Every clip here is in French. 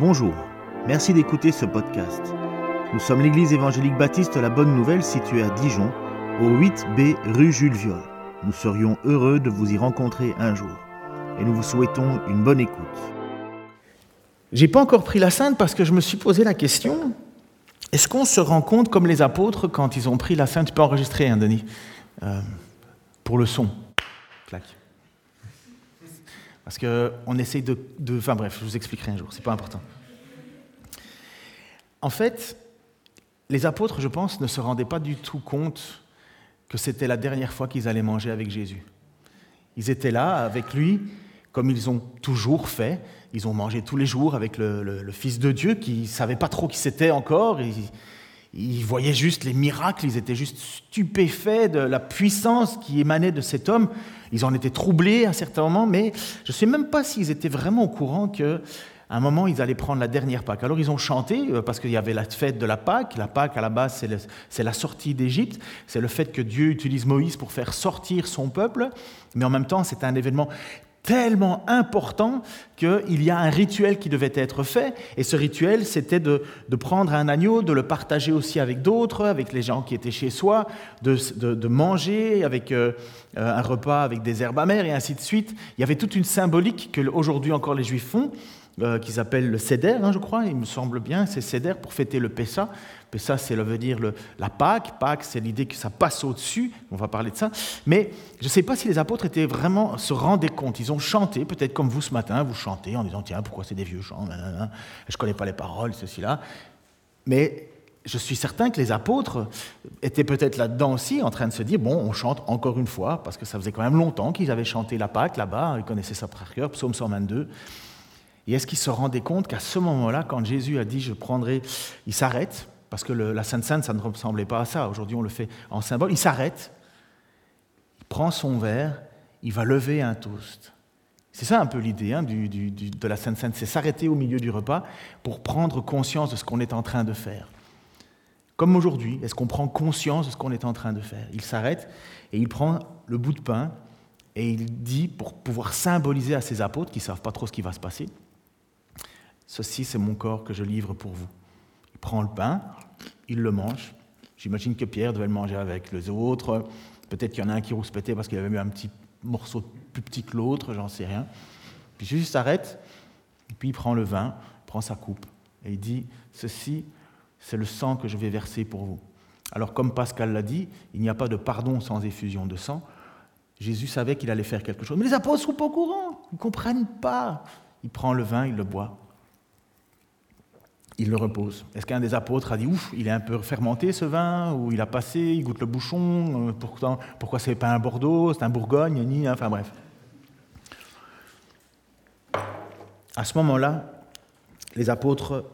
Bonjour, merci d'écouter ce podcast. Nous sommes l'église évangélique baptiste La Bonne Nouvelle située à Dijon, au 8B rue Jules Viol. Nous serions heureux de vous y rencontrer un jour et nous vous souhaitons une bonne écoute. J'ai pas encore pris la Sainte parce que je me suis posé la question est-ce qu'on se rend compte comme les apôtres quand ils ont pris la Sainte? Tu peux enregistrer, hein, Denis, euh, pour le son. Clac. Parce qu'on essaye de, Enfin bref, je vous expliquerai un jour, c'est pas important. En fait, les apôtres, je pense, ne se rendaient pas du tout compte que c'était la dernière fois qu'ils allaient manger avec Jésus. Ils étaient là avec lui, comme ils ont toujours fait. Ils ont mangé tous les jours avec le, Fils de Dieu, qui ne savait pas trop qui c'était encore. Ils, ils voyaient juste les miracles, ils étaient juste stupéfaits de la puissance qui émanait de cet homme. Ils en étaient troublés à un certain moment, mais je ne sais même pas s'ils étaient vraiment au courant que à un moment, ils allaient prendre la dernière Pâque. Alors, ils ont chanté, euh, parce qu'il y avait la fête de la Pâque. La Pâque, à la base, c'est la sortie d'Égypte. C'est le fait que Dieu utilise Moïse pour faire sortir son peuple. Mais en même temps, c'est un événement tellement important qu'il y a un rituel qui devait être fait. Et ce rituel, c'était de, prendre un agneau, de le partager aussi avec d'autres, avec les gens qui étaient chez soi, de, manger avec euh, un repas avec des herbes amères et ainsi de suite. Il y avait toute une symbolique que aujourd'hui encore les Juifs font. Euh, qui s'appelle le Seder, hein, je crois, il me semble bien, c'est Seder pour fêter le Pessa. Pessa, c'est le veut dire le, la Pâque. Pâque, c'est l'idée que ça passe au-dessus. On va parler de ça. Mais je ne sais pas si les apôtres étaient vraiment se rendaient compte. Ils ont chanté, peut-être comme vous ce matin, vous chantez en disant tiens, pourquoi c'est des vieux chants Je ne connais pas les paroles, ceci là. Mais je suis certain que les apôtres étaient peut-être là-dedans aussi, en train de se dire bon, on chante encore une fois, parce que ça faisait quand même longtemps qu'ils avaient chanté la Pâque là-bas. Ils connaissaient ça par cœur, Psaume 122. Et est-ce qu'il se rendait compte qu'à ce moment-là, quand Jésus a dit je prendrai, il s'arrête, parce que la Sainte Sainte, ça ne ressemblait pas à ça. Aujourd'hui, on le fait en symbole. Il s'arrête, il prend son verre, il va lever un toast. C'est ça un peu l'idée hein, de la Sainte Sainte, c'est s'arrêter au milieu du repas pour prendre conscience de ce qu'on est en train de faire. Comme aujourd'hui, est-ce qu'on prend conscience de ce qu'on est en train de faire? Il s'arrête et il prend le bout de pain et il dit, pour pouvoir symboliser à ses apôtres qui ne savent pas trop ce qui va se passer, Ceci, c'est mon corps que je livre pour vous. Il prend le pain, il le mange. J'imagine que Pierre devait le manger avec les autres. Peut-être qu'il y en a un qui rouspétait parce qu'il avait mis un petit morceau plus petit que l'autre, j'en sais rien. Puis Jésus s'arrête, et puis il prend le vin, prend sa coupe, et il dit, ceci, c'est le sang que je vais verser pour vous. Alors comme Pascal l'a dit, il n'y a pas de pardon sans effusion de sang. Jésus savait qu'il allait faire quelque chose. Mais les apôtres sont pas au courant, ils ne comprennent pas. Il prend le vin, il le boit il le repose. Est-ce qu'un des apôtres a dit Ouf, il est un peu fermenté ce vin, ou il a passé, il goûte le bouchon, euh, pourtant, pourquoi c'est pas un Bordeaux, c'est un Bourgogne, ni, enfin bref. À ce moment-là, les apôtres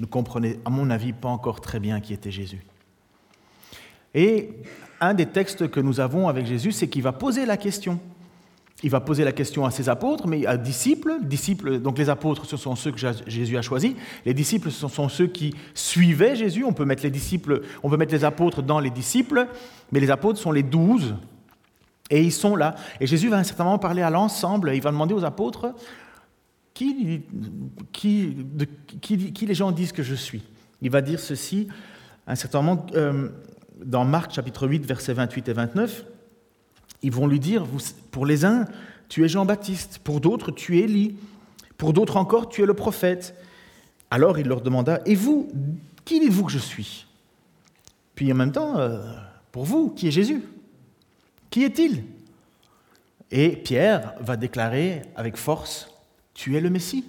ne comprenaient, à mon avis, pas encore très bien qui était Jésus. Et un des textes que nous avons avec Jésus, c'est qu'il va poser la question il va poser la question à ses apôtres, mais à disciples. disciples donc les apôtres, ce sont ceux que Jésus a choisis. Les disciples, ce sont ceux qui suivaient Jésus. On peut mettre les disciples, on peut mettre les apôtres dans les disciples, mais les apôtres sont les douze. Et ils sont là. Et Jésus va certainement parler à l'ensemble. Il va demander aux apôtres qui, les gens disent que je suis? Il va dire ceci un certain moment euh, dans Marc chapitre 8, versets 28 et 29. Ils vont lui dire, pour les uns, tu es Jean-Baptiste, pour d'autres, tu es Élie, pour d'autres encore, tu es le prophète. Alors il leur demanda, et vous, qui dites-vous que je suis? Puis en même temps, euh, pour vous, qui est Jésus? Qui est-il? Et Pierre va déclarer avec force, tu es le Messie.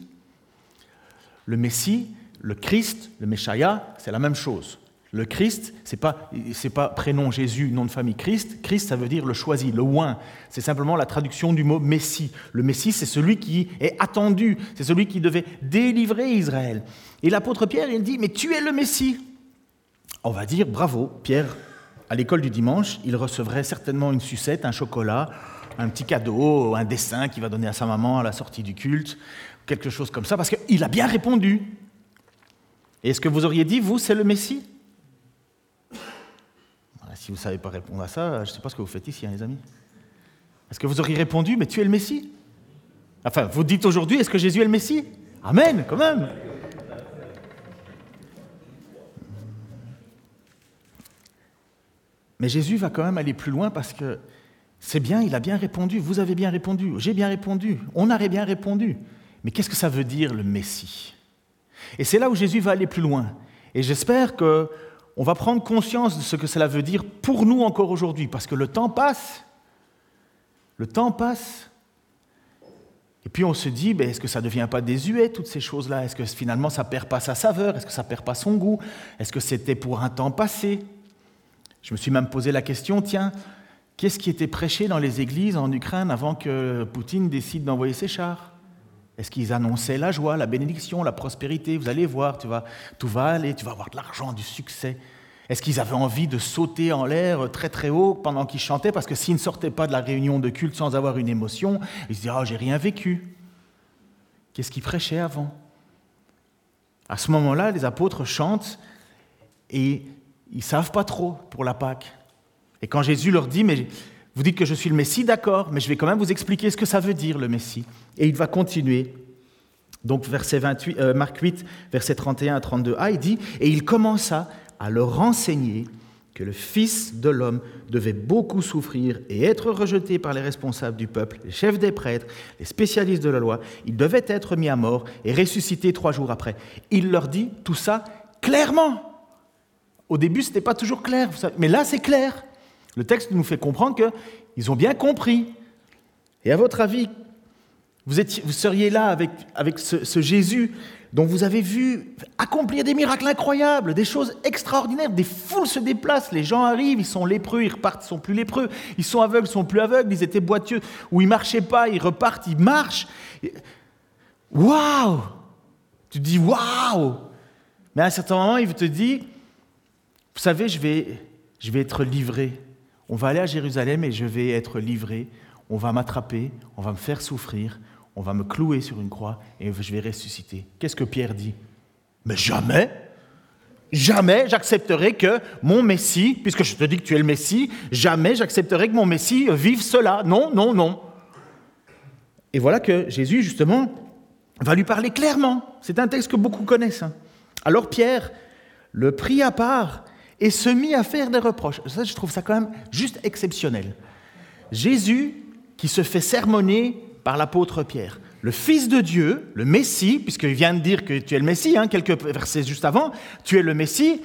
Le Messie, le Christ, le Meshaya, c'est la même chose. Le Christ, ce n'est pas, prénom Jésus, nom de famille Christ. Christ, ça veut dire le choisi, le oint. C'est simplement la traduction du mot Messie. Le Messie, c'est celui qui est attendu, c'est celui qui devait délivrer Israël. Et l'apôtre Pierre, il dit, mais tu es le Messie. On va dire, bravo, Pierre, à l'école du dimanche, il recevrait certainement une sucette, un chocolat, un petit cadeau, un dessin qu'il va donner à sa maman à la sortie du culte, quelque chose comme ça, parce qu'il a bien répondu. Et est-ce que vous auriez dit, vous, c'est le Messie? Ah, si vous ne savez pas répondre à ça, euh, je ne sais pas ce que vous faites ici, hein, les amis. Est-ce que vous auriez répondu, mais tu es le Messie? Enfin, vous dites aujourd'hui, est-ce que Jésus est le Messie? Amen, quand même. Mais Jésus va quand même aller plus loin parce que c'est bien, il a bien répondu, vous avez bien répondu, j'ai bien répondu, on aurait bien répondu. Mais qu'est-ce que ça veut dire le Messie? Et c'est là où Jésus va aller plus loin. Et j'espère que on va prendre conscience de ce que cela veut dire pour nous encore aujourd'hui, parce que le temps passe. Le temps passe. Et puis on se dit, ben, est-ce que ça ne devient pas désuet, toutes ces choses-là? Est-ce que finalement ça ne perd pas sa saveur? Est-ce que ça ne perd pas son goût? Est-ce que c'était pour un temps passé? Je me suis même posé la question, tiens, qu'est-ce qui était prêché dans les églises en Ukraine avant que Poutine décide d'envoyer ses chars? Est-ce qu'ils annonçaient la joie, la bénédiction, la prospérité? Vous allez voir, tout va aller, tu vas avoir de l'argent, du succès. Est-ce qu'ils avaient envie de sauter en l'air très très haut pendant qu'ils chantaient? Parce que s'ils ne sortaient pas de la réunion de culte sans avoir une émotion, ils se disaient Oh, j'ai rien vécu. Qu'est-ce qu'ils prêchaient avant? À ce moment-là, les apôtres chantent et ils ne savent pas trop pour la Pâque. Et quand Jésus leur dit Mais vous dites que je suis le Messie, d'accord, mais je vais quand même vous expliquer ce que ça veut dire le Messie. Et il va continuer. Donc verset 28, euh, Marc 8, verset 31 à 32a, il dit, et il commença à leur enseigner que le Fils de l'homme devait beaucoup souffrir et être rejeté par les responsables du peuple, les chefs des prêtres, les spécialistes de la loi. Il devait être mis à mort et ressuscité trois jours après. Il leur dit tout ça clairement. Au début, ce n'était pas toujours clair, mais là, c'est clair. Le texte nous fait comprendre qu'ils ont bien compris. Et à votre avis, vous, seriez là avec, ce, Jésus dont vous avez vu accomplir des miracles incroyables, des choses extraordinaires, des foules se déplacent, les gens arrivent, ils sont lépreux, ils repartent, ils sont plus lépreux, ils sont aveugles, ils sont plus aveugles, ils étaient boiteux, ou ils marchaient pas, ils repartent, ils marchent. Waouh! Tu te dis waouh! Mais à un certain moment, il te dit, vous savez, je vais, je vais être livré on va aller à Jérusalem et je vais être livré, on va m'attraper, on va me faire souffrir, on va me clouer sur une croix et je vais ressusciter. Qu'est-ce que Pierre dit? Mais jamais Jamais j'accepterai que mon Messie, puisque je te dis que tu es le Messie, jamais j'accepterai que mon Messie vive cela. Non, non, non. Et voilà que Jésus, justement, va lui parler clairement. C'est un texte que beaucoup connaissent. Hein. Alors Pierre le prit à part et se mit à faire des reproches. Ça, je trouve ça quand même juste exceptionnel. Jésus qui se fait sermonner par l'apôtre Pierre. Le Fils de Dieu, le Messie, puisqu'il vient de dire que tu es le Messie, hein, quelques versets juste avant, tu es le Messie.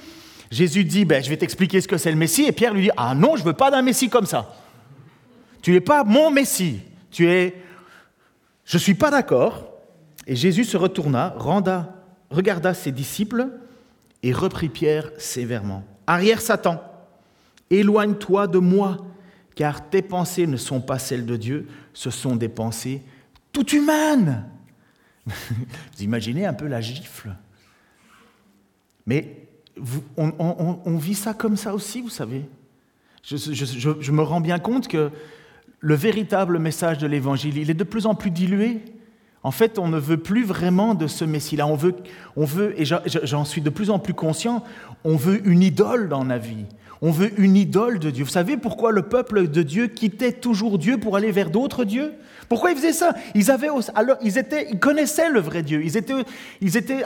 Jésus dit, ben, je vais t'expliquer ce que c'est le Messie, et Pierre lui dit, ah non, je ne veux pas d'un Messie comme ça. Tu n'es pas mon Messie, tu es... Je ne suis pas d'accord. Et Jésus se retourna, regarda ses disciples et reprit Pierre sévèrement. Arrière Satan, éloigne-toi de moi, car tes pensées ne sont pas celles de Dieu, ce sont des pensées toutes humaines. vous imaginez un peu la gifle. Mais on, vit ça comme ça aussi, vous savez. je me rends bien compte que le véritable message de l'Évangile, il est de plus en plus dilué. En fait, on ne veut plus vraiment de ce Messie-là. On veut, on veut, et j'en suis de plus en plus conscient, on veut une idole dans la vie. On veut une idole de Dieu. Vous savez pourquoi le peuple de Dieu quittait toujours Dieu pour aller vers d'autres dieux? Pourquoi ils faisaient ça? Ils, avaient, alors, ils, étaient, ils connaissaient le vrai Dieu. Ils étaient, ils étaient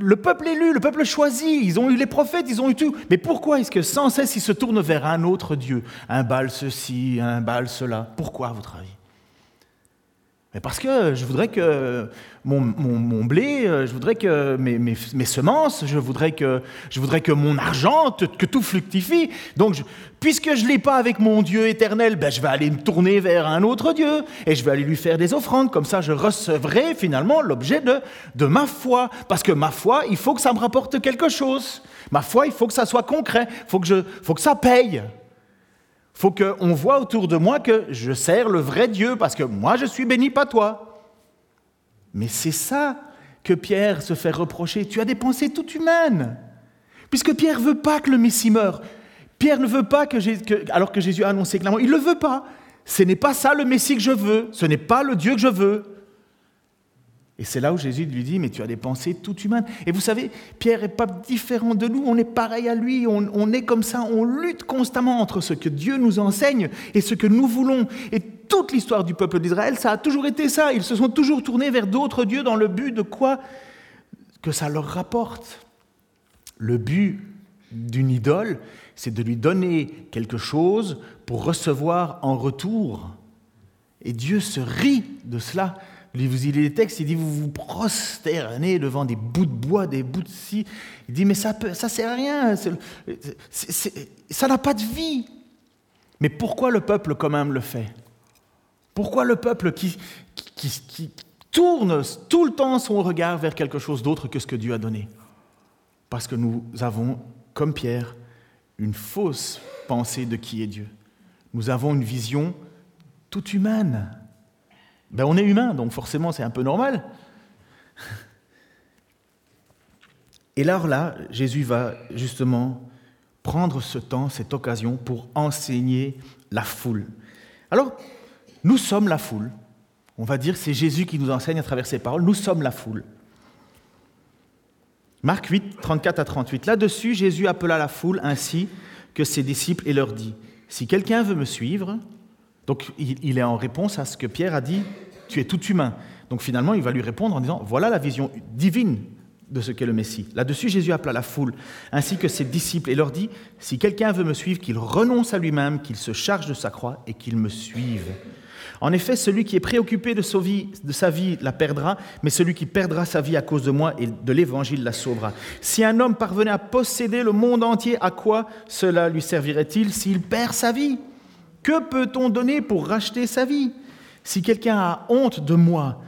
le peuple élu, le peuple choisi. Ils ont eu les prophètes, ils ont eu tout. Mais pourquoi est-ce que sans cesse ils se tournent vers un autre Dieu? Un bal ceci, un bal cela Pourquoi, à votre avis? Parce que je voudrais que mon, blé, euh, je voudrais que mes, semences, je voudrais que, je voudrais que mon argent, que tout fructifie. Donc, puisque je ne l'ai pas avec mon Dieu éternel, ben, je vais aller me tourner vers un autre Dieu et je vais aller lui faire des offrandes. Comme ça, je recevrai finalement l'objet de, de ma foi. Parce que ma foi, il faut que ça me rapporte quelque chose. Ma foi, il faut que ça soit concret. Il faut, faut que ça paye faut qu'on voit autour de moi que je sers le vrai Dieu parce que moi je suis béni, pas toi. Mais c'est ça que Pierre se fait reprocher. Tu as des pensées toutes humaines. Puisque Pierre veut pas que le Messie meure. Pierre ne veut pas que, alors que Jésus a annoncé clairement, il ne le veut pas. Ce n'est pas ça le Messie que je veux. Ce n'est pas le Dieu que je veux. Et c'est là où Jésus lui dit, mais tu as des pensées toutes humaines. Et vous savez, Pierre n'est pas différent de nous, on est pareil à lui, on, est comme ça, on lutte constamment entre ce que Dieu nous enseigne et ce que nous voulons. Et toute l'histoire du peuple d'Israël, ça a toujours été ça. Ils se sont toujours tournés vers d'autres dieux dans le but de quoi? Que ça leur rapporte. Le but d'une idole, c'est de lui donner quelque chose pour recevoir en retour. Et Dieu se rit de cela. Vous lisez les textes, il dit vous vous prosternez devant des bouts de bois, des bouts de scie. Il dit mais ça ne ça sert à rien, ça n'a pas de vie. Mais pourquoi le peuple quand même le fait? Pourquoi le peuple qui, qui, tourne tout le temps son regard vers quelque chose d'autre que ce que Dieu a donné? Parce que nous avons, comme Pierre, une fausse pensée de qui est Dieu. Nous avons une vision toute humaine ben, on est humain, donc forcément c'est un peu normal. Et alors là, Jésus va justement prendre ce temps, cette occasion pour enseigner la foule. Alors, nous sommes la foule. On va dire c'est Jésus qui nous enseigne à travers ses paroles. Nous sommes la foule. Marc 8, 34 à 38. Là-dessus, Jésus appela la foule ainsi que ses disciples et leur dit, Si quelqu'un veut me suivre, donc il est en réponse à ce que Pierre a dit, tu es tout humain. Donc finalement, il va lui répondre en disant, voilà la vision divine de ce qu'est le Messie. Là-dessus, Jésus appela la foule, ainsi que ses disciples, et leur dit, si quelqu'un veut me suivre, qu'il renonce à lui-même, qu'il se charge de sa croix et qu'il me suive. En effet, celui qui est préoccupé de sa, vie, la perdra, mais celui qui perdra sa vie à cause de moi et de l'Évangile la sauvera. Si un homme parvenait à posséder le monde entier, à quoi cela lui servirait-il s'il perd sa vie? Que peut-on donner pour racheter sa vie? Si quelqu'un a honte de moi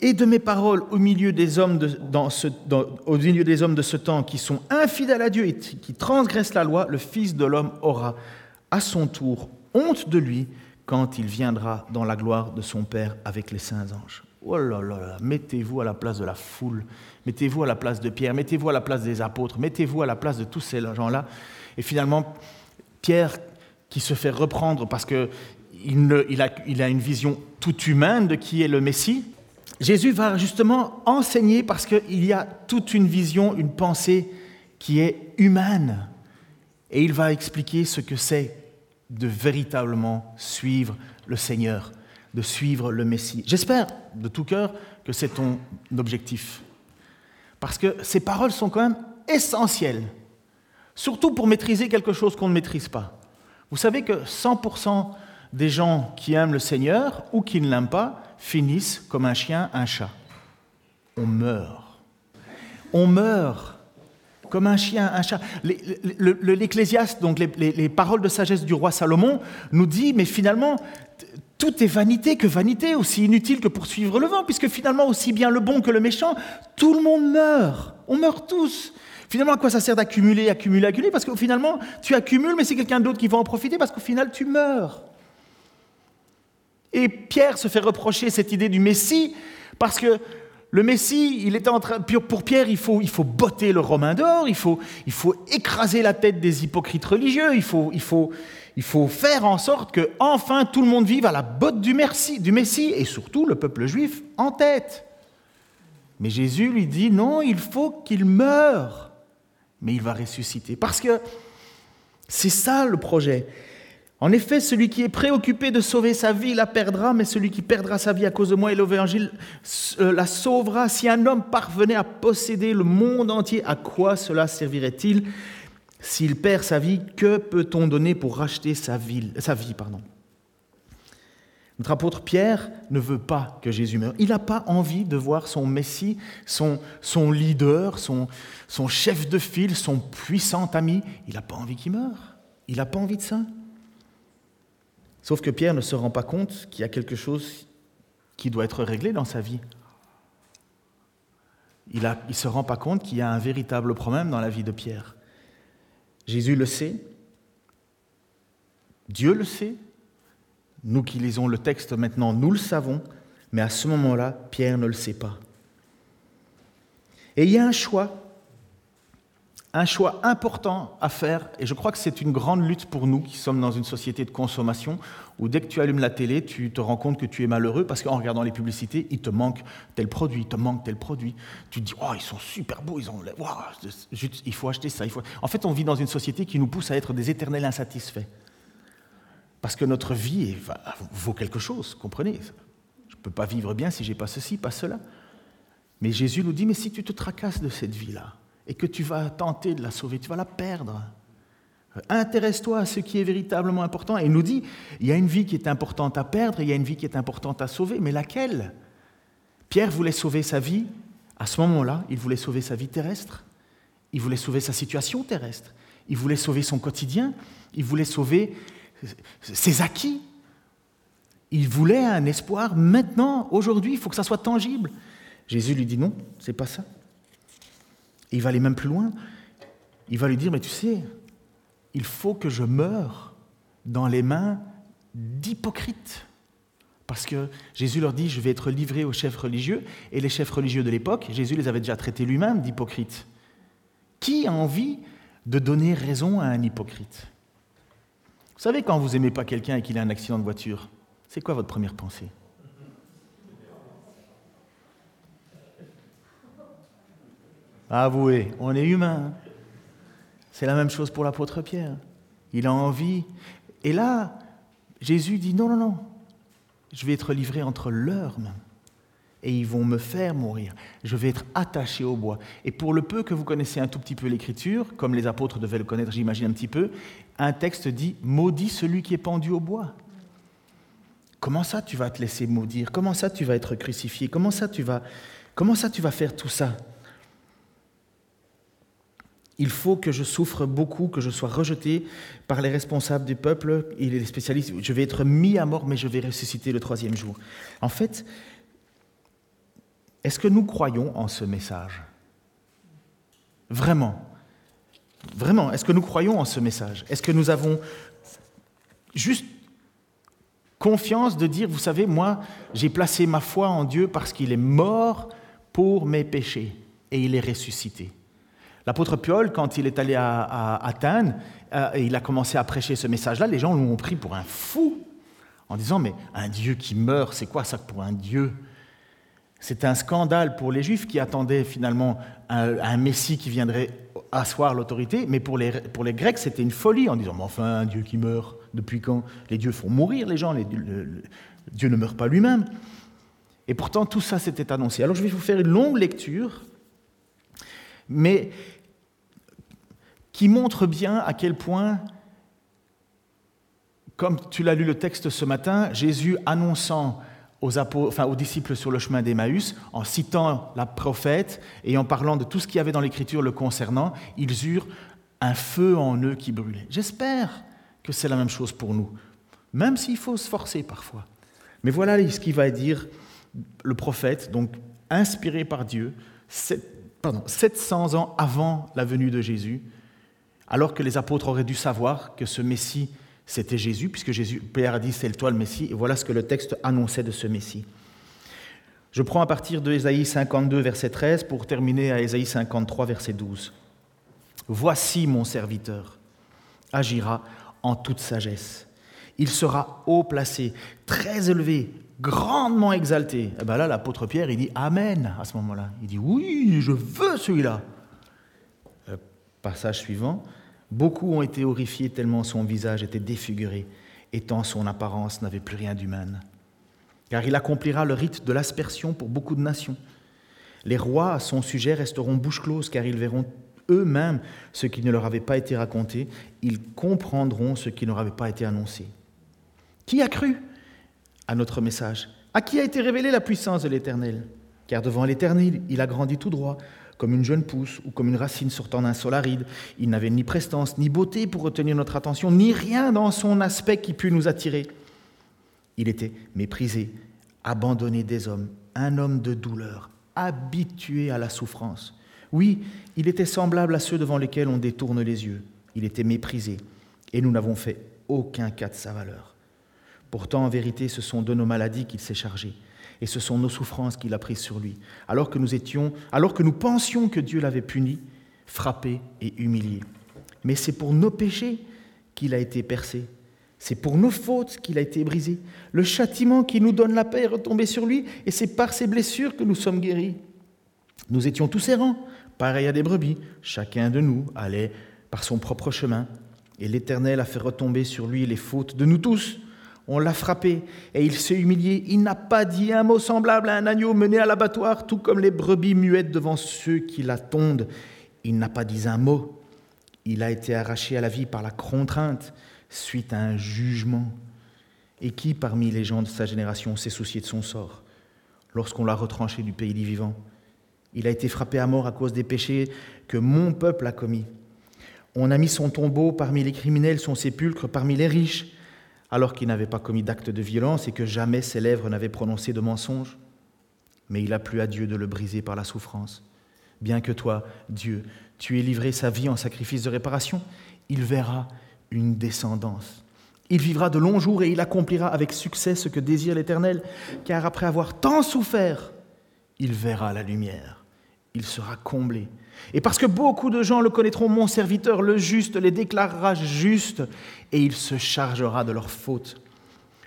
et de mes paroles au milieu des hommes de, ce, des hommes de ce temps qui sont infidèles à Dieu et qui transgressent la loi, le Fils de l'homme aura à son tour honte de lui quand il viendra dans la gloire de son Père avec les saints anges. Oh là là là, mettez-vous à la place de la foule, mettez-vous à la place de Pierre, mettez-vous à la place des apôtres, mettez-vous à la place de tous ces gens-là. Et finalement, Pierre qui se fait reprendre parce qu'il il a, a une vision toute humaine de qui est le Messie. Jésus va justement enseigner parce qu'il y a toute une vision, une pensée qui est humaine. Et il va expliquer ce que c'est de véritablement suivre le Seigneur, de suivre le Messie. J'espère de tout cœur que c'est ton objectif. Parce que ces paroles sont quand même essentielles, surtout pour maîtriser quelque chose qu'on ne maîtrise pas. Vous savez que 100% des gens qui aiment le Seigneur ou qui ne l'aiment pas finissent comme un chien, un chat. On meurt. On meurt comme un chien, un chat. L'Ecclésiaste, donc les, paroles de sagesse du roi Salomon, nous dit, mais finalement, tout est vanité que vanité, aussi inutile que poursuivre le vent, puisque finalement, aussi bien le bon que le méchant, tout le monde meurt. On meurt tous. Finalement, à quoi ça sert d'accumuler, accumuler, accumuler Parce que finalement, tu accumules, mais c'est quelqu'un d'autre qui va en profiter parce qu'au final, tu meurs. Et Pierre se fait reprocher cette idée du Messie parce que le Messie, il était en train, pour Pierre, il faut, botter le Romain d'or, il faut, écraser la tête des hypocrites religieux, il faut, faire en sorte que enfin tout le monde vive à la botte du, du Messie et surtout le peuple juif en tête. Mais Jésus lui dit non, il faut qu'il meure mais il va ressusciter. Parce que c'est ça le projet. En effet, celui qui est préoccupé de sauver sa vie la perdra, mais celui qui perdra sa vie à cause de moi et l'évangile euh, la sauvera. Si un homme parvenait à posséder le monde entier, à quoi cela servirait-il? S'il perd sa vie, que peut-on donner pour racheter sa vie, sa vie pardon? Notre apôtre Pierre ne veut pas que Jésus meure. Il n'a pas envie de voir son Messie, son, leader, son, chef de file, son puissant ami. Il n'a pas envie qu'il meure. Il n'a pas envie de ça. Sauf que Pierre ne se rend pas compte qu'il y a quelque chose qui doit être réglé dans sa vie. Il ne se rend pas compte qu'il y a un véritable problème dans la vie de Pierre. Jésus le sait, Dieu le sait, nous qui lisons le texte maintenant, nous le savons, mais à ce moment-là, Pierre ne le sait pas. Et il y a un choix, un choix important à faire, et je crois que c'est une grande lutte pour nous qui sommes dans une société de consommation, où dès que tu allumes la télé, tu te rends compte que tu es malheureux parce qu'en regardant les publicités, il te manque tel produit, il te manque tel produit. Tu te dis, oh, ils sont super beaux, ils ont, il faut acheter ça. Il faut... En fait, on vit dans une société qui nous pousse à être des éternels insatisfaits. Parce que notre vie vaut quelque chose, comprenez? Je ne peux pas vivre bien si j'ai pas ceci, pas cela. Mais Jésus nous dit, mais si tu te tracasses de cette vie-là, et que tu vas tenter de la sauver, tu vas la perdre. Intéresse-toi à ce qui est véritablement important. Et il nous dit, il y a une vie qui est importante à perdre, et il y a une vie qui est importante à sauver, mais laquelle? Pierre voulait sauver sa vie, à ce moment-là, il voulait sauver sa vie terrestre, il voulait sauver sa situation terrestre, il voulait sauver son quotidien, il voulait sauver ses acquis. Il voulait un espoir maintenant, aujourd'hui, il faut que ça soit tangible. Jésus lui dit non, c'est pas ça. Il va aller même plus loin. Il va lui dire, mais tu sais, il faut que je meure dans les mains d'hypocrites. Parce que Jésus leur dit, je vais être livré aux chefs religieux, et les chefs religieux de l'époque, Jésus les avait déjà traités lui-même d'hypocrites. Qui a envie de donner raison à un hypocrite? Savez, quand vous n'aimez pas quelqu'un et qu'il a un accident de voiture, c'est quoi votre première pensée? Avouez, on est humain. Hein. C'est la même chose pour l'apôtre Pierre. Il a envie. Et là, Jésus dit non, non, non, je vais être livré entre leurs mains. Et ils vont me faire mourir. Je vais être attaché au bois. Et pour le peu que vous connaissez un tout petit peu l'Écriture, comme les apôtres devaient le connaître, j'imagine un petit peu, un texte dit Maudit celui qui est pendu au bois. Comment ça tu vas te laisser maudire? Comment ça tu vas être crucifié? Comment ça tu vas, faire tout ça? Il faut que je souffre beaucoup, que je sois rejeté par les responsables du peuple et les spécialistes. Je vais être mis à mort, mais je vais ressusciter le troisième jour. En fait, est-ce que nous croyons en ce message? Vraiment Vraiment, est-ce que nous croyons en ce message? Est-ce que nous avons juste confiance de dire, vous savez, moi, j'ai placé ma foi en Dieu parce qu'il est mort pour mes péchés et il est ressuscité. L'apôtre Paul, quand il est allé à, Athènes, euh, et il a commencé à prêcher ce message-là, les gens l'ont pris pour un fou, en disant, mais un Dieu qui meurt, c'est quoi ça pour un Dieu? C'est un scandale pour les Juifs qui attendaient finalement un, Messie qui viendrait asseoir l'autorité, mais pour les, Grecs, c'était une folie, en disant, mais enfin, un Dieu qui meurt, depuis quand? Les dieux font mourir les gens, Dieu ne meurt pas lui-même. Et pourtant, tout ça s'était annoncé. Alors je vais vous faire une longue lecture, mais qui montre bien à quel point, comme tu l'as lu le texte ce matin, Jésus annonçant aux, disciples sur le chemin d'Emmaüs, en citant la prophète et en parlant de tout ce qu'il y avait dans l'Écriture le concernant, ils eurent un feu en eux qui brûlait. J'espère que c'est la même chose pour nous, même s'il faut se forcer parfois. Mais voilà ce qu'il va dire le prophète, donc inspiré par Dieu, pardon, 700 ans avant la venue de Jésus, alors que les apôtres auraient dû savoir que ce Messie, c'était Jésus, puisque Jésus, Pierre a dit, c'est toi le Messie, et voilà ce que le texte annonçait de ce Messie. Je prends à partir de Ésaïe 52, verset 13, pour terminer à Ésaïe 53, verset 12. Voici mon serviteur, agira en toute sagesse. Il sera haut placé, très élevé, grandement exalté. Et eh bien là, l'apôtre Pierre, il dit Amen à ce moment-là. Il dit Oui, je veux celui-là. Passage suivant. Beaucoup ont été horrifiés tellement son visage était défiguré, et tant son apparence n'avait plus rien d'humaine. Car il accomplira le rite de l'aspersion pour beaucoup de nations. Les rois à son sujet resteront bouche close, car ils verront eux-mêmes ce qui ne leur avait pas été raconté, ils comprendront ce qui ne leur avait pas été annoncé. Qui a cru à notre message? À qui a été révélée la puissance de l'Éternel? Car devant l'Éternel, il a grandi tout droit, comme une jeune pousse ou comme une racine sortant d'un sol aride. Il n'avait ni prestance, ni beauté pour retenir notre attention, ni rien dans son aspect qui pût nous attirer. Il était méprisé, abandonné des hommes, un homme de douleur, habitué à la souffrance. Oui, il était semblable à ceux devant lesquels on détourne les yeux. Il était méprisé, et nous n'avons fait aucun cas de sa valeur. Pourtant, en vérité, ce sont de nos maladies qu'il s'est chargé et ce sont nos souffrances qu'il a prises sur lui, alors que nous étions, alors que nous pensions que Dieu l'avait puni, frappé et humilié. Mais c'est pour nos péchés qu'il a été percé. C'est pour nos fautes qu'il a été brisé. Le châtiment qui nous donne la paix est retombé sur lui, et c'est par ses blessures que nous sommes guéris. Nous étions tous errants, pareils à des brebis. Chacun de nous allait par son propre chemin, et l'Éternel a fait retomber sur lui les fautes de nous tous. On l'a frappé et il s'est humilié. Il n'a pas dit un mot semblable à un agneau mené à l'abattoir, tout comme les brebis muettes devant ceux qui la tondent. il n'a pas dit un mot. Il a été arraché à la vie par la contrainte suite à un jugement. Et qui parmi les gens de sa génération s'est soucié de son sort lorsqu'on l'a retranché du pays des vivants? Il a été frappé à mort à cause des péchés que mon peuple a commis. On a mis son tombeau parmi les criminels, son sépulcre parmi les riches, alors qu'il n'avait pas commis d'acte de violence et que jamais ses lèvres n'avaient prononcé de mensonge. Mais il a plu à Dieu de le briser par la souffrance. Bien que toi, Dieu, tu aies livré sa vie en sacrifice de réparation, il verra une descendance. Il vivra de longs jours et il accomplira avec succès ce que désire l'Éternel, car après avoir tant souffert, il verra la lumière. Il sera comblé. Et parce que beaucoup de gens le connaîtront, mon serviteur, le juste, les déclarera justes, et il se chargera de leurs fautes.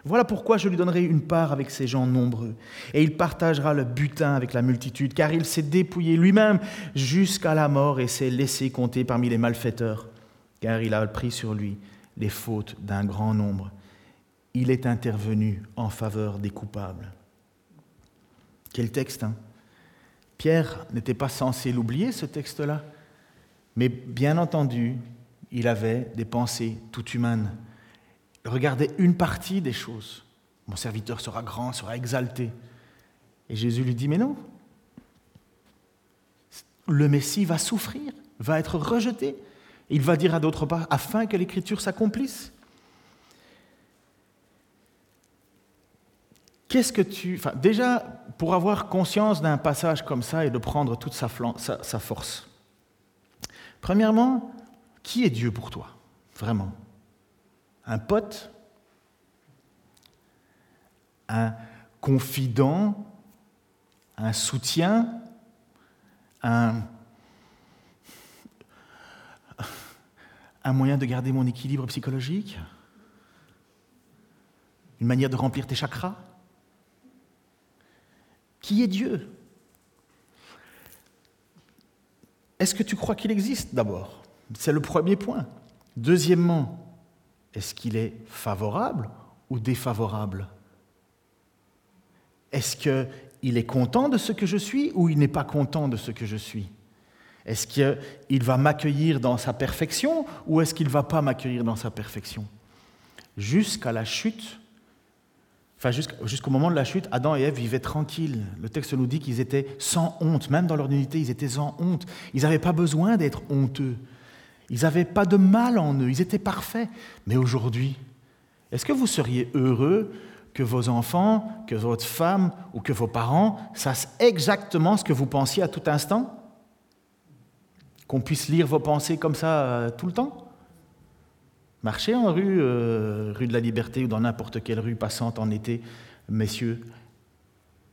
Voilà pourquoi je lui donnerai une part avec ces gens nombreux, et il partagera le butin avec la multitude, car il s'est dépouillé lui-même jusqu'à la mort et s'est laissé compter parmi les malfaiteurs, car il a pris sur lui les fautes d'un grand nombre. Il est intervenu en faveur des coupables. Quel texte, hein? Pierre n'était pas censé l'oublier, ce texte-là, mais bien entendu, il avait des pensées toutes humaines. Il regardait une partie des choses. Mon serviteur sera grand, sera exalté. Et Jésus lui dit, mais non, le Messie va souffrir, va être rejeté. Il va dire à d'autres parts, afin que l'Écriture s'accomplisse. Qu'est-ce que tu... Enfin, déjà, pour avoir conscience d'un passage comme ça et de prendre toute sa, sa force, premièrement, qui est Dieu pour toi Vraiment? Un pote? Un confident? Un soutien? Un un moyen de garder mon équilibre psychologique? Une manière de remplir tes chakras? Qui est Dieu? Est-ce que tu crois qu'il existe d'abord? C'est le premier point. Deuxièmement, est-ce qu'il est favorable ou défavorable? Est-ce qu'il est content de ce que je suis ou il n'est pas content de ce que je suis? Est-ce qu'il va m'accueillir dans sa perfection ou est-ce qu'il ne va pas m'accueillir dans sa perfection? Jusqu'à la chute, jusqu'au moment de la chute, Adam et Ève vivaient tranquilles. Le texte nous dit qu'ils étaient sans honte, même dans leur unité, ils étaient sans honte. Ils n'avaient pas besoin d'être honteux. Ils n'avaient pas de mal en eux, ils étaient parfaits. Mais aujourd'hui, est-ce que vous seriez heureux que vos enfants, que votre femme ou que vos parents sachent exactement ce que vous pensiez à tout instant? Qu'on puisse lire vos pensées comme ça euh, tout le temps? Marchez en rue, euh, rue de la Liberté ou dans n'importe quelle rue passante en été, messieurs,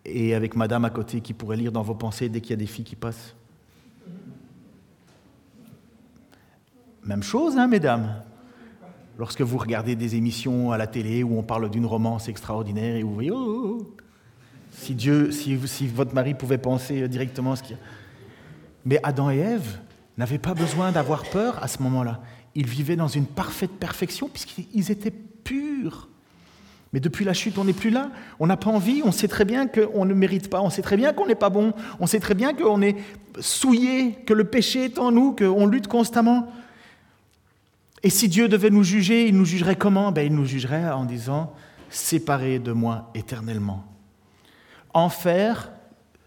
et avec madame à côté qui pourrait lire dans vos pensées dès qu'il y a des filles qui passent? Même chose, hein, mesdames Lorsque vous regardez des émissions à la télé où on parle d'une romance extraordinaire et vous voyez, oh, oh, oh. si Dieu, si, si votre mari pouvait penser directement ce qu'il y a. Mais Adam et Ève, n'avaient pas besoin d'avoir peur à ce moment-là. Ils vivaient dans une parfaite perfection puisqu'ils étaient purs. Mais depuis la chute, on n'est plus là. On n'a pas envie. On sait très bien qu'on ne mérite pas. On sait très bien qu'on n'est pas bon. On sait très bien qu'on est souillé, que le péché est en nous, qu'on lutte constamment. Et si Dieu devait nous juger, il nous jugerait comment? Ben, Il nous jugerait en disant Séparé de moi éternellement. Enfer,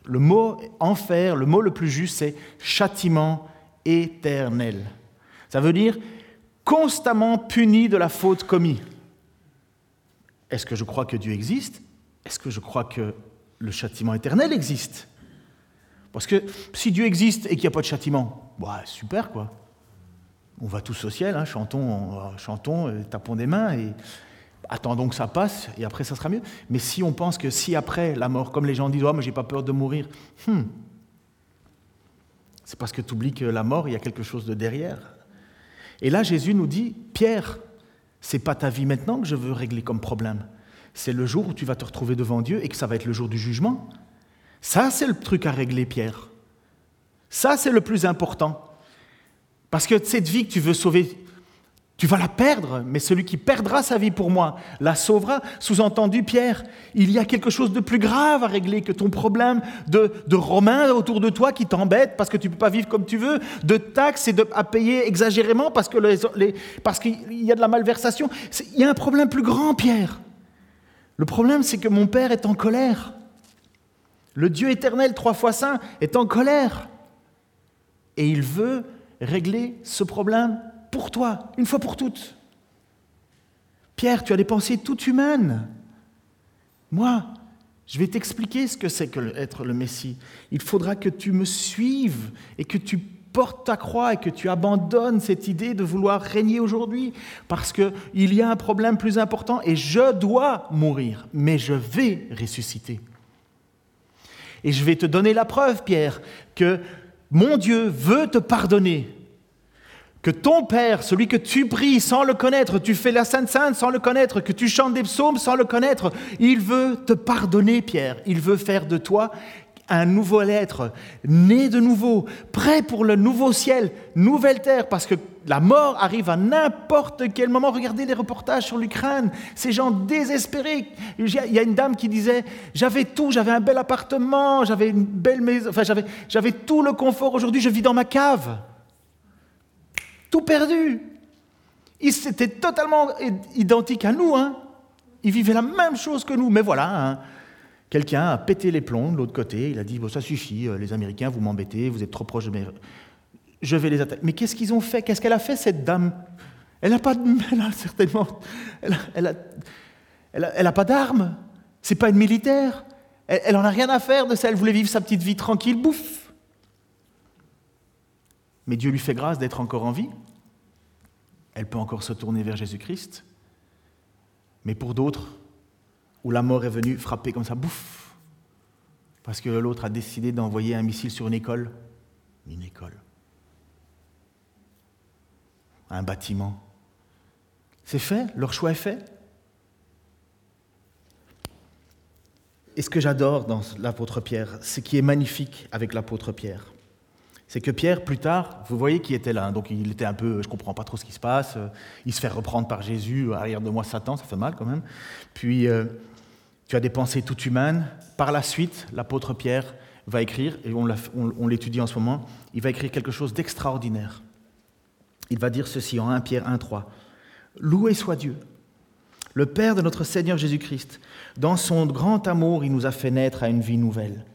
le mot enfer, le mot le plus juste, c'est châtiment éternel. Ça veut dire constamment puni de la faute commise. Est-ce que je crois que Dieu existe? Est-ce que je crois que le châtiment éternel existe? Parce que si Dieu existe et qu'il n'y a pas de châtiment, bah, super quoi. On va tous au ciel, hein, chantons, chantons, euh, tapons des mains et attendons que ça passe et après ça sera mieux. Mais si on pense que si après la mort, comme les gens disent, oh, mais j'ai pas peur de mourir, hmm, c'est parce que tu oublies que la mort, il y a quelque chose de derrière. Et là, Jésus nous dit, Pierre, c'est pas ta vie maintenant que je veux régler comme problème. C'est le jour où tu vas te retrouver devant Dieu et que ça va être le jour du jugement. Ça, c'est le truc à régler, Pierre. Ça, c'est le plus important. Parce que cette vie que tu veux sauver, Tu vas la perdre, mais celui qui perdra sa vie pour moi la sauvera. Sous-entendu, Pierre, il y a quelque chose de plus grave à régler que ton problème de, de Romains autour de toi qui t'embête parce que tu ne peux pas vivre comme tu veux, de taxes et à payer exagérément parce qu'il y a de la malversation. Il y a un problème plus grand, Pierre. Le problème, c'est que mon Père est en colère. Le Dieu éternel, trois fois saint, est en colère. Et il veut régler ce problème pour toi, une fois pour toutes. Pierre, tu as des pensées toutes humaines. Moi, je vais t'expliquer ce que c'est que être le Messie. Il faudra que tu me suives et que tu portes ta croix et que tu abandonnes cette idée de vouloir régner aujourd'hui parce qu'il y a un problème plus important et je dois mourir, mais je vais ressusciter. Et je vais te donner la preuve, Pierre, que mon Dieu veut te pardonner que ton Père, celui que tu pries sans le connaître, tu fais la Sainte Sainte sans le connaître, que tu chantes des psaumes sans le connaître, il veut te pardonner, Pierre. Il veut faire de toi un nouveau être, né de nouveau, prêt pour le nouveau ciel, nouvelle terre, parce que la mort arrive à n'importe quel moment. Regardez les reportages sur l'Ukraine, ces gens désespérés. Il y a une dame qui disait, j'avais tout, j'avais un bel appartement, j'avais une belle maison, enfin j'avais tout le confort, aujourd'hui je vis dans ma cave tout perdu. Ils étaient totalement identiques à nous. Hein. Ils vivaient la même chose que nous. Mais voilà, hein. quelqu'un a pété les plombs de l'autre côté. Il a dit bon, Ça suffit, euh, les Américains, vous m'embêtez, vous êtes trop proches de mes. Je vais les attaquer. Mais qu'est-ce qu'ils ont fait? Qu'est-ce qu'elle a fait, cette dame? Elle n'a pas de. Elle a certainement. Elle n'a elle a, pas d'armes. C'est pas une militaire. Elle n'en a rien à faire de ça. Elle voulait vivre sa petite vie tranquille, bouffe mais Dieu lui fait grâce d'être encore en vie. Elle peut encore se tourner vers Jésus-Christ. Mais pour d'autres, où la mort est venue frapper comme ça, bouffe, parce que l'autre a décidé d'envoyer un missile sur une école, une école, un bâtiment. C'est fait, leur choix est fait. Et ce que j'adore dans l'apôtre Pierre, ce qui est magnifique avec l'apôtre Pierre, c'est que Pierre, plus tard, vous voyez qui était là. Hein. Donc il était un peu, je comprends pas trop ce qui se passe. Euh, il se fait reprendre par Jésus, arrière de moi Satan, ça fait mal quand même. Puis euh, tu as des pensées toutes humaines. Par la suite, l'apôtre Pierre va écrire, et on l'étudie en ce moment, il va écrire quelque chose d'extraordinaire. Il va dire ceci en 1 Pierre 1.3. Loué soit Dieu, le Père de notre Seigneur Jésus-Christ. Dans son grand amour, il nous a fait naître à une vie nouvelle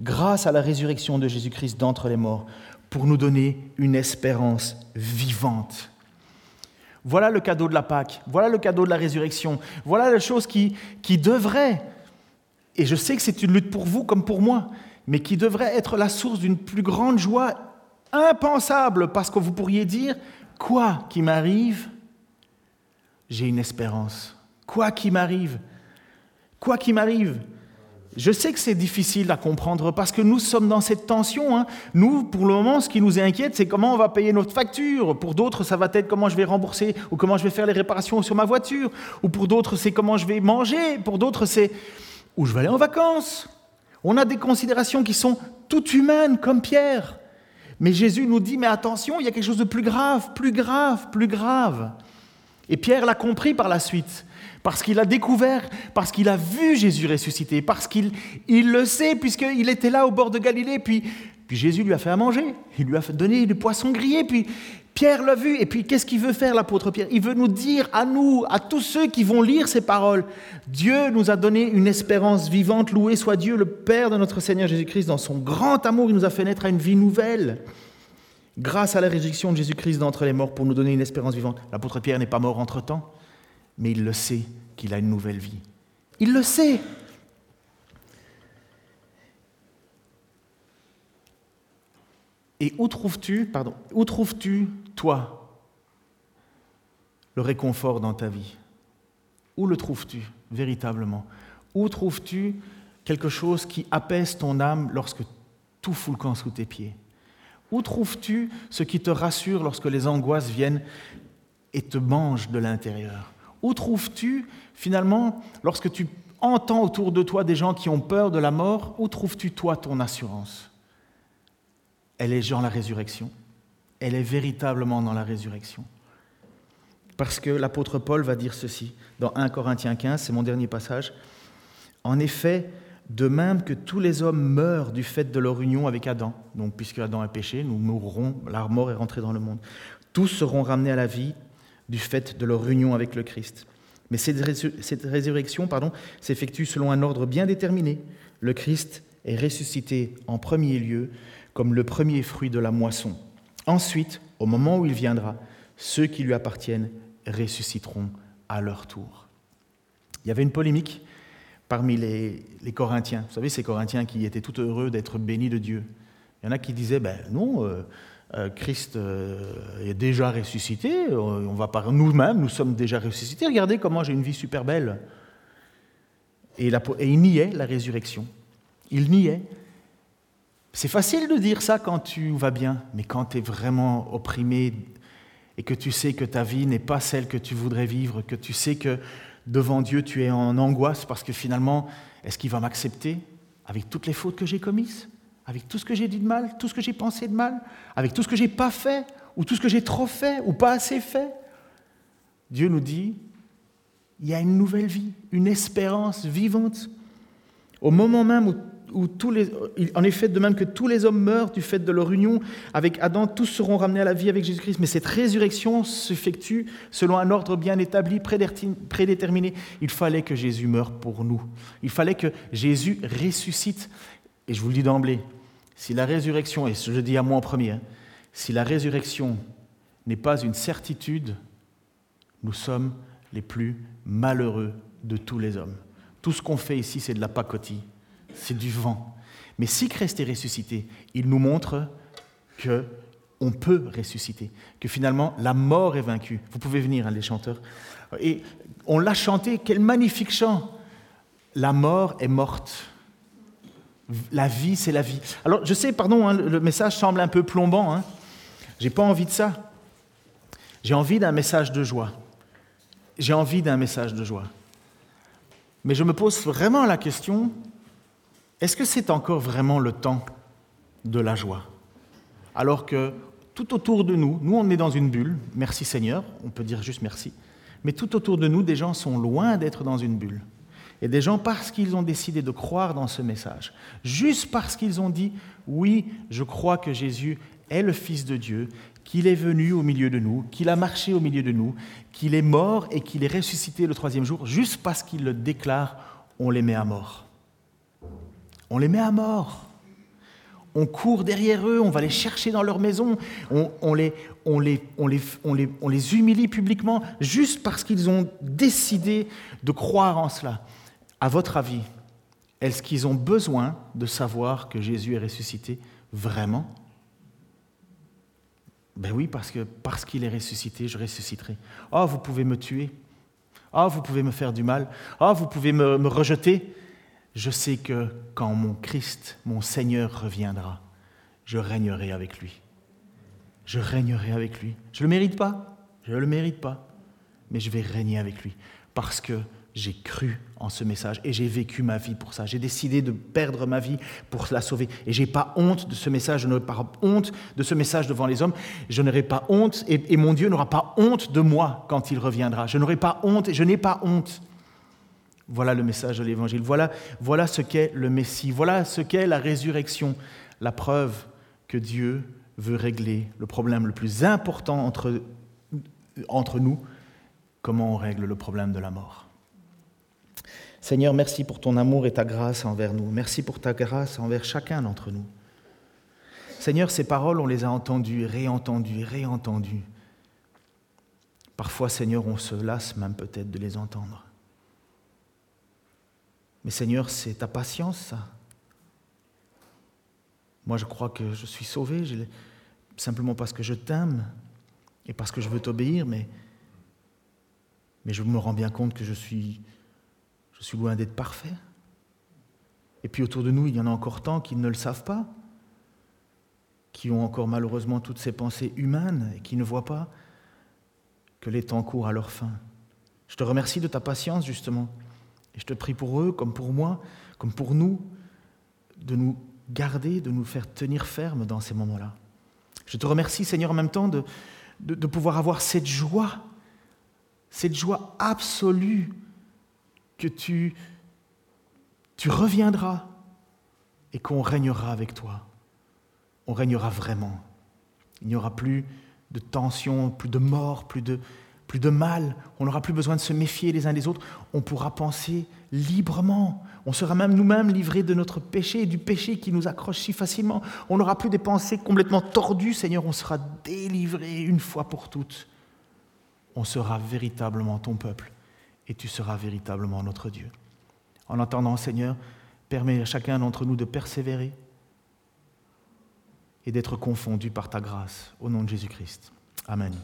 grâce à la résurrection de Jésus-Christ d'entre les morts, pour nous donner une espérance vivante. Voilà le cadeau de la Pâque, voilà le cadeau de la résurrection, voilà la chose qui, qui devrait, et je sais que c'est une lutte pour vous comme pour moi, mais qui devrait être la source d'une plus grande joie impensable, parce que vous pourriez dire, quoi qui m'arrive, j'ai une espérance. Quoi qui m'arrive, quoi qui m'arrive, je sais que c'est difficile à comprendre parce que nous sommes dans cette tension. Hein. Nous, pour le moment, ce qui nous inquiète, c'est comment on va payer notre facture. Pour d'autres, ça va être comment je vais rembourser ou comment je vais faire les réparations sur ma voiture. Ou pour d'autres, c'est comment je vais manger. Pour d'autres, c'est où je vais aller en vacances. On a des considérations qui sont toutes humaines, comme Pierre. Mais Jésus nous dit, mais attention, il y a quelque chose de plus grave, plus grave, plus grave. Et Pierre l'a compris par la suite parce qu'il a découvert, parce qu'il a vu Jésus ressusciter, parce qu'il il le sait, puisqu'il était là au bord de Galilée, puis, puis Jésus lui a fait à manger, il lui a donné du poisson grillé, puis Pierre l'a vu, et puis qu'est-ce qu'il veut faire l'apôtre Pierre? Il veut nous dire à nous, à tous ceux qui vont lire ces paroles, Dieu nous a donné une espérance vivante, loué soit Dieu, le Père de notre Seigneur Jésus-Christ, dans son grand amour, il nous a fait naître à une vie nouvelle. Grâce à la résurrection de Jésus-Christ d'entre les morts pour nous donner une espérance vivante. L'apôtre Pierre n'est pas mort entre-temps mais il le sait qu'il a une nouvelle vie. Il le sait. Et où trouves-tu, pardon, où trouves-tu, toi, le réconfort dans ta vie? Où le trouves-tu véritablement? Où trouves-tu quelque chose qui apaise ton âme lorsque tout fout le camp sous tes pieds? Où trouves-tu ce qui te rassure lorsque les angoisses viennent et te mangent de l'intérieur? Où trouves-tu, finalement, lorsque tu entends autour de toi des gens qui ont peur de la mort, où trouves-tu, toi, ton assurance? Elle est dans la résurrection. Elle est véritablement dans la résurrection. parce que l'apôtre Paul va dire ceci dans 1 Corinthiens 15, c'est mon dernier passage. En effet, de même que tous les hommes meurent du fait de leur union avec Adam, donc puisque Adam a péché, nous mourrons, la mort est rentrée dans le monde. Tous seront ramenés à la vie du fait de leur union avec le Christ. Mais cette, résurrection s'effectue selon un ordre bien déterminé. Le Christ est ressuscité en premier lieu comme le premier fruit de la moisson. Ensuite, au moment où il viendra, ceux qui lui appartiennent ressusciteront à leur tour. Il y avait une polémique parmi les, Corinthiens. Vous savez, ces Corinthiens qui étaient tout heureux d'être bénis de Dieu. Il y en a qui disaient, ben non, euh, Christ euh, est déjà ressuscité, on va par nous-mêmes, nous sommes déjà ressuscités. Regardez comment j'ai une vie super belle. Et, et il niait la résurrection. Il niait. C'est facile de dire ça quand tu vas bien, mais quand tu es vraiment opprimé et que tu sais que ta vie n'est pas celle que tu voudrais vivre, que tu sais que devant Dieu tu es en angoisse parce que finalement, est-ce qu'il va m'accepter avec toutes les fautes que j'ai commises? Avec tout ce que j'ai dit de mal, tout ce que j'ai pensé de mal, avec tout ce que j'ai pas fait, ou tout ce que j'ai trop fait, ou pas assez fait. Dieu nous dit, il y a une nouvelle vie, une espérance vivante. Au moment même où, tous les, en effet, de même que tous les hommes meurent du fait de leur union avec Adam, tous seront ramenés à la vie avec Jésus-Christ. Mais cette résurrection s'effectue selon un ordre bien établi, prédéterminé. Il fallait que Jésus meure pour nous. Il fallait que Jésus ressuscite. Et je vous le dis d'emblée, si la résurrection, et je dis à moi en premier, hein, si la résurrection n'est pas une certitude, nous sommes les plus malheureux de tous les hommes. Tout ce qu'on fait ici, c'est de la pacotille, c'est du vent. Mais si Christ est ressuscité, il nous montre que on peut ressusciter, que finalement la mort est vaincue. Vous pouvez venir, hein, les chanteurs. Et on l'a chanté, quel magnifique chant. La mort est morte. La vie, c'est la vie. Alors, je sais, pardon, hein, le message semble un peu plombant. Hein. J'ai pas envie de ça. J'ai envie d'un message de joie. J'ai envie d'un message de joie. Mais je me pose vraiment la question est-ce que c'est encore vraiment le temps de la joie? Alors que tout autour de nous, nous on est dans une bulle, merci Seigneur, on peut dire juste merci, mais tout autour de nous, des gens sont loin d'être dans une bulle. Et des gens, parce qu'ils ont décidé de croire dans ce message, juste parce qu'ils ont dit, oui, je crois que Jésus est le Fils de Dieu, qu'il est venu au milieu de nous, qu'il a marché au milieu de nous, qu'il est mort et qu'il est ressuscité le troisième jour, juste parce qu'ils le déclarent, on les met à mort. On les met à mort. On court derrière eux, on va les chercher dans leur maison, on, les, humilie publiquement, juste parce qu'ils ont décidé de croire en cela. À votre avis, est-ce qu'ils ont besoin de savoir que Jésus est ressuscité vraiment? Ben oui, parce que parce qu'il est ressuscité, je ressusciterai. Oh, vous pouvez me tuer. Oh, vous pouvez me faire du mal. Oh, vous pouvez me, rejeter. Je sais que quand mon Christ, mon Seigneur reviendra, je régnerai avec lui. Je régnerai avec lui. Je ne le mérite pas. Je ne le mérite pas. Mais je vais régner avec lui. Parce que j'ai cru en ce message et j'ai vécu ma vie pour ça. J'ai décidé de perdre ma vie pour la sauver. Et je n'ai pas honte de ce message, je n'aurai pas honte de ce message devant les hommes. Je n'aurai pas honte et, mon Dieu n'aura pas honte de moi quand il reviendra. Je n'aurai pas honte et je n'ai pas honte. Voilà le message de l'Évangile. Voilà, voilà ce qu'est le Messie. Voilà ce qu'est la résurrection. La preuve que Dieu veut régler le problème le plus important entre, entre nous. Comment on règle le problème de la mort? Seigneur, merci pour ton amour et ta grâce envers nous. Merci pour ta grâce envers chacun d'entre nous. Seigneur, ces paroles, on les a entendues, réentendues, réentendues. Parfois, Seigneur, on se lasse même peut-être de les entendre. Mais Seigneur, c'est ta patience, ça. Moi, je crois que je suis sauvé simplement parce que je t'aime et parce que je veux t'obéir, mais, mais je me rends bien compte que je suis je suis loin d'être parfait. Et puis autour de nous, il y en a encore tant qui ne le savent pas, qui ont encore malheureusement toutes ces pensées humaines et qui ne voient pas que les temps courent à leur fin. Je te remercie de ta patience, justement. Et je te prie pour eux, comme pour moi, comme pour nous, de nous garder, de nous faire tenir ferme dans ces moments-là. Je te remercie, Seigneur, en même temps de, de pouvoir avoir cette joie cette joie absolue que tu, tu reviendras et qu'on régnera avec toi. On régnera vraiment. Il n'y aura plus de tension, plus de mort, plus de, plus de mal. On n'aura plus besoin de se méfier les uns des autres. On pourra penser librement. On sera même nous-mêmes livrés de notre péché et du péché qui nous accroche si facilement. On n'aura plus des pensées complètement tordues, Seigneur. On sera délivré une fois pour toutes. On sera véritablement ton peuple et tu seras véritablement notre Dieu. En attendant, Seigneur, permets à chacun d'entre nous de persévérer et d'être confondu par ta grâce. Au nom de Jésus-Christ. Amen.